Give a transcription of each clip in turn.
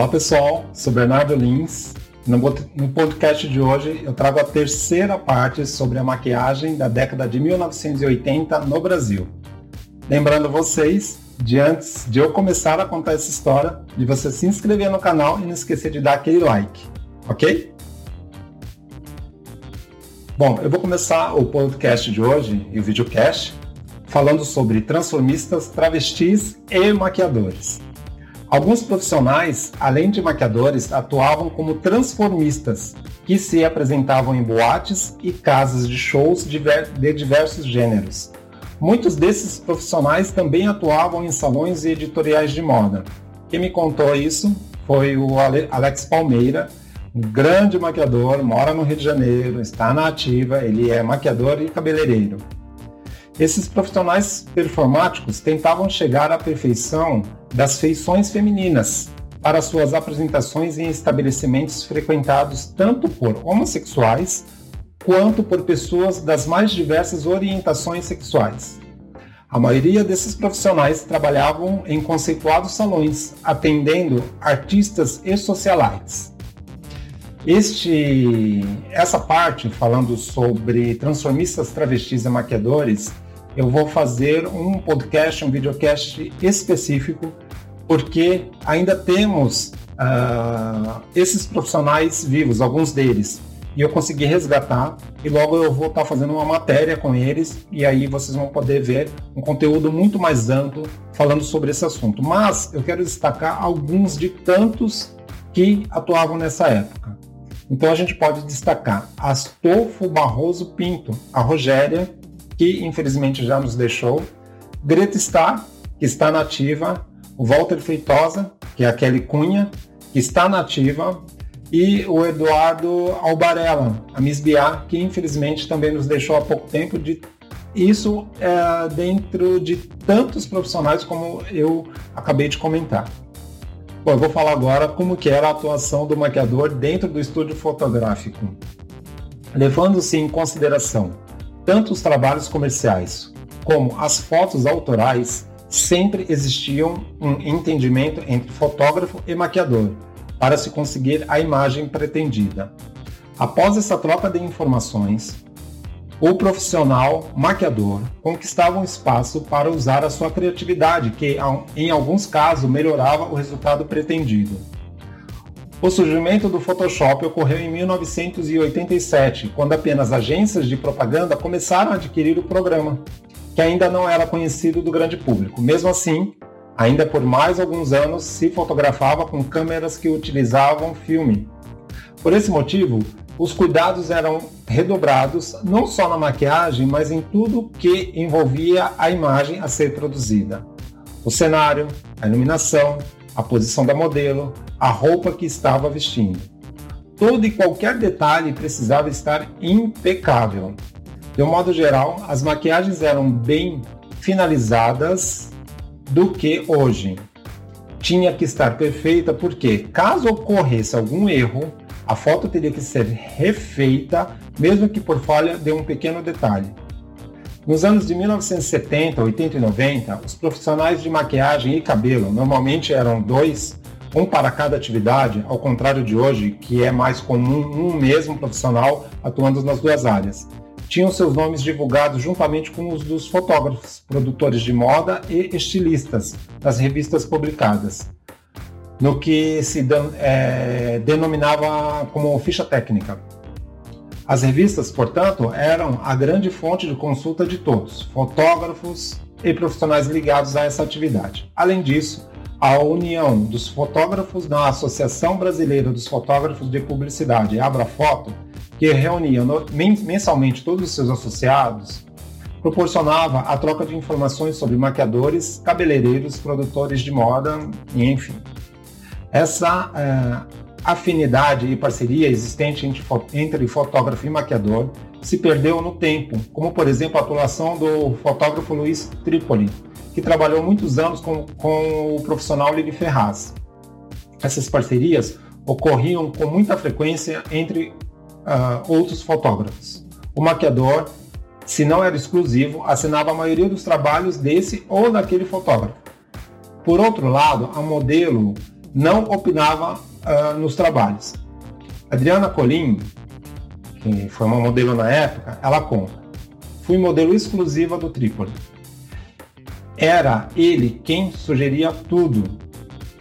Olá pessoal, sou Bernardo Lins. No, podcast de hoje eu trago a terceira parte sobre a maquiagem da década de 1980 no Brasil. Lembrando vocês, de antes de eu começar a contar essa história, de você se inscrever no canal e não esquecer de dar aquele like, ok? Bom, eu vou começar o podcast de hoje e o videocast falando sobre transformistas, travestis e maquiadores. Alguns profissionais, além de maquiadores, atuavam como transformistas, que se apresentavam em boates e casas de shows de diversos gêneros. Muitos desses profissionais também atuavam em salões e editoriais de moda. Quem me contou isso foi o Alex Palmeira, um grande maquiador, mora no Rio de Janeiro, está na ativa, ele é maquiador e cabeleireiro. Esses profissionais performáticos tentavam chegar à perfeição das feições femininas para suas apresentações em estabelecimentos frequentados tanto por homossexuais quanto por pessoas das mais diversas orientações sexuais. A maioria desses profissionais trabalhavam em conceituados salões, atendendo artistas e socialites. Este, essa parte, falando sobre transformistas, travestis e maquiadores, eu vou fazer um podcast, um videocast específico, porque ainda temos uh, esses profissionais vivos, alguns deles, e eu consegui resgatar, e logo eu vou estar fazendo uma matéria com eles, e aí vocês vão poder ver um conteúdo muito mais amplo falando sobre esse assunto. Mas eu quero destacar alguns de tantos que atuavam nessa época. Então a gente pode destacar Astolfo Barroso Pinto, a Rogéria, que infelizmente já nos deixou, Greta Star, que está nativa, o Walter Feitosa, que é a Kelly Cunha, que está nativa, e o Eduardo Albarella, a Miss Bia, que infelizmente também nos deixou há pouco tempo. De, isso é dentro de tantos profissionais como eu acabei de comentar. Bom, eu vou falar agora como que era a atuação do maquiador dentro do estúdio fotográfico. Levando-se em consideração tanto os trabalhos comerciais como as fotos autorais, sempre existiam um entendimento entre fotógrafo e maquiador para se conseguir a imagem pretendida. Após essa troca de informações, o profissional maquiador conquistava um espaço para usar a sua criatividade, que em alguns casos melhorava o resultado pretendido. O surgimento do Photoshop ocorreu em 1987, quando apenas agências de propaganda começaram a adquirir o programa, que ainda não era conhecido do grande público. Mesmo assim, ainda por mais alguns anos se fotografava com câmeras que utilizavam filme. Por esse motivo, os cuidados eram redobrados não só na maquiagem, mas em tudo que envolvia a imagem a ser produzida. O cenário, a iluminação, a posição da modelo, a roupa que estava vestindo. Todo e qualquer detalhe precisava estar impecável. De um modo geral, as maquiagens eram bem finalizadas do que hoje. Tinha que estar perfeita porque, caso ocorresse algum erro, a foto teria que ser refeita, mesmo que por falha de um pequeno detalhe. Nos anos de 1970, 80 e 90, os profissionais de maquiagem e cabelo normalmente eram dois, um para cada atividade, ao contrário de hoje, que é mais comum um mesmo profissional atuando nas duas áreas. Tinham seus nomes divulgados juntamente com os dos fotógrafos, produtores de moda e estilistas das revistas publicadas, no que se é, denominava como ficha técnica. As revistas, portanto, eram a grande fonte de consulta de todos, fotógrafos e profissionais ligados a essa atividade. Além disso, a união dos fotógrafos na Associação Brasileira dos Fotógrafos de Publicidade, Abrafoto, que reunia mensalmente todos os seus associados, proporcionava a troca de informações sobre maquiadores, cabeleireiros, produtores de moda enfim. Essa é, afinidade e parceria existente entre fotógrafo e maquiador se perdeu no tempo, como por exemplo a atuação do fotógrafo Luiz Tripoli, que trabalhou muitos anos com, com o profissional Lili Ferraz. Essas parcerias ocorriam com muita frequência entre uh, outros fotógrafos. O maquiador, se não era exclusivo, assinava a maioria dos trabalhos desse ou daquele fotógrafo. Por outro lado, a modelo não opinava uh, nos trabalhos. Adriana Colim, que foi uma modelo na época, ela conta: fui modelo exclusiva do Trípoli. Era ele quem sugeria tudo,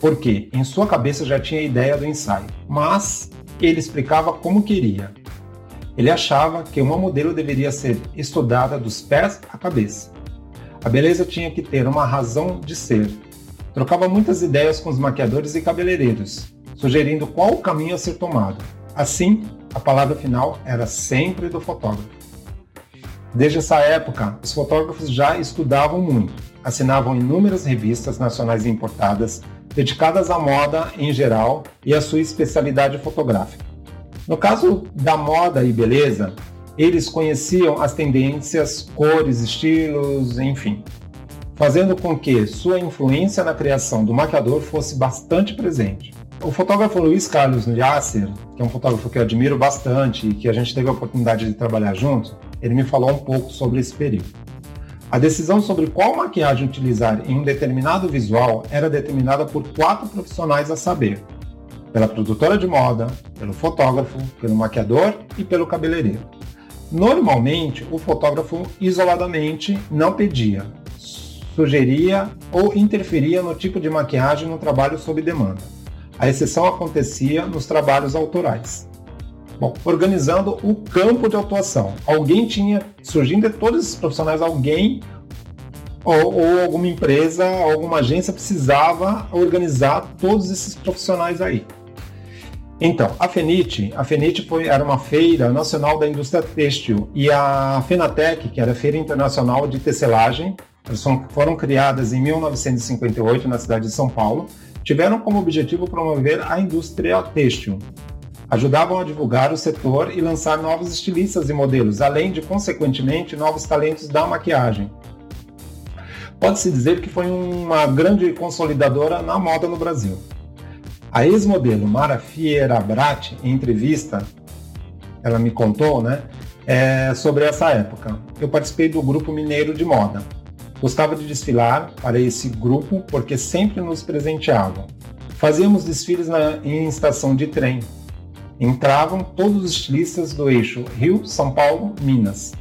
porque em sua cabeça já tinha a ideia do ensaio, mas ele explicava como queria. Ele achava que uma modelo deveria ser estudada dos pés à cabeça. A beleza tinha que ter uma razão de ser. Trocava muitas ideias com os maquiadores e cabeleireiros, sugerindo qual o caminho a ser tomado. Assim, a palavra final era sempre do fotógrafo. Desde essa época, os fotógrafos já estudavam muito, assinavam inúmeras revistas nacionais importadas dedicadas à moda em geral e à sua especialidade fotográfica. No caso da moda e beleza, eles conheciam as tendências, cores, estilos, enfim, fazendo com que sua influência na criação do maquiador fosse bastante presente. O fotógrafo Luiz Carlos Liasser, que é um fotógrafo que eu admiro bastante e que a gente teve a oportunidade de trabalhar junto, ele me falou um pouco sobre esse período. A decisão sobre qual maquiagem utilizar em um determinado visual era determinada por quatro profissionais a saber: pela produtora de moda, pelo fotógrafo, pelo maquiador e pelo cabeleireiro. Normalmente, o fotógrafo isoladamente não pedia, sugeria ou interferia no tipo de maquiagem no trabalho sob demanda. A exceção acontecia nos trabalhos autorais. Bom, organizando o campo de atuação. Alguém tinha, surgindo de todos esses profissionais, alguém ou, ou, alguma empresa, alguma agência precisava organizar todos esses profissionais aí. Então, a FENIT, a FENIT foi, era uma feira nacional da indústria têxtil e a FENATEC, que era a Feira Internacional de Tecelagem, foram criadas em 1958 na cidade de São Paulo, tiveram como objetivo promover a indústria têxtil. Ajudavam a divulgar o setor e lançar novos estilistas e modelos, além de, consequentemente, novos talentos da maquiagem. Pode-se dizer que foi uma grande consolidadora na moda no Brasil. A ex-modelo Mara Fierabrat, em entrevista, ela me contou, né, é, sobre essa época. Eu participei do grupo mineiro de moda. Gostava de desfilar para esse grupo porque sempre nos presenteavam. Fazíamos desfiles na, em estação de trem. Entravam todos os estilistas do eixo Rio, São Paulo, Minas.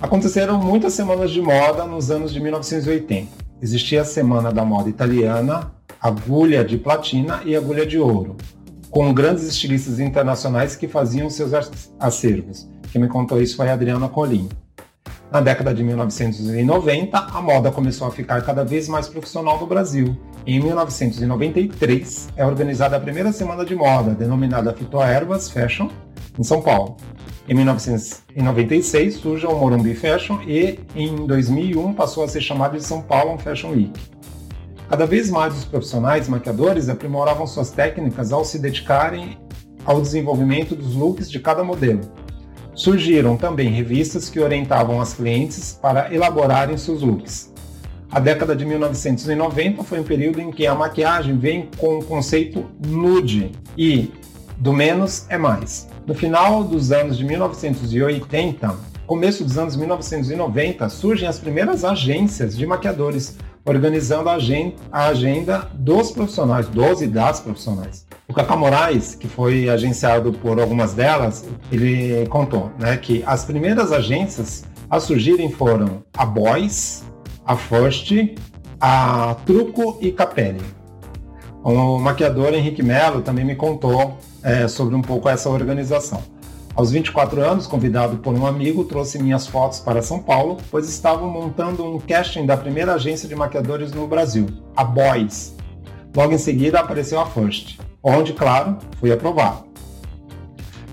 Aconteceram muitas semanas de moda nos anos de 1980. Existia a Semana da Moda Italiana, agulha de platina e agulha de ouro, com grandes estilistas internacionais que faziam seus acervos. Quem me contou isso foi a Adriana Colim. Na década de 1990, a moda começou a ficar cada vez mais profissional no Brasil. Em 1993, é organizada a primeira semana de moda, denominada Fitoervas Fashion, em São Paulo. Em 1996 surge o Morumbi Fashion e em 2001 passou a ser chamado de São Paulo Fashion Week. Cada vez mais os profissionais maquiadores aprimoravam suas técnicas ao se dedicarem ao desenvolvimento dos looks de cada modelo. Surgiram também revistas que orientavam as clientes para elaborarem seus looks. A década de 1990 foi um período em que a maquiagem vem com o conceito nude e do menos é mais. No final dos anos de 1980, começo dos anos 1990, surgem as primeiras agências de maquiadores organizando a agenda, dos profissionais, dos e das profissionais. O Cacá Moraes, que foi agenciado por algumas delas, ele contou né, que as primeiras agências a surgirem foram a Boys, a First, a Truco e Capelli. O maquiador Henrique Mello também me contou é, sobre um pouco essa organização. Aos 24 anos, convidado por um amigo, trouxe minhas fotos para São Paulo, pois estavam montando um casting da primeira agência de maquiadores no Brasil, a Boys. Logo em seguida apareceu a First, onde, claro, fui aprovado.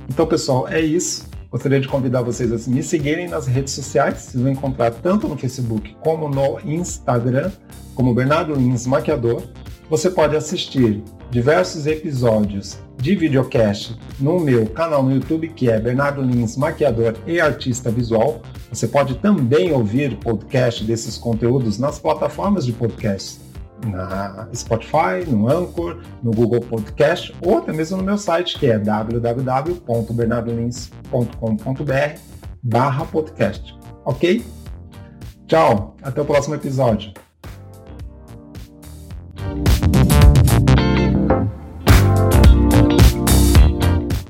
Então, pessoal, é isso. Gostaria de convidar vocês a me seguirem nas redes sociais. Vocês vão encontrar tanto no Facebook como no Instagram, como Bernardo Lins Maquiador. Você pode assistir diversos episódios de videocast no meu canal no YouTube, que é Bernardo Lins, maquiador e artista visual. Você pode também ouvir podcast desses conteúdos nas plataformas de podcast, na Spotify, no Anchor, no Google Podcast ou até mesmo no meu site, que é www.bernardolins.com.br barra podcast. Ok? Tchau, até o próximo episódio.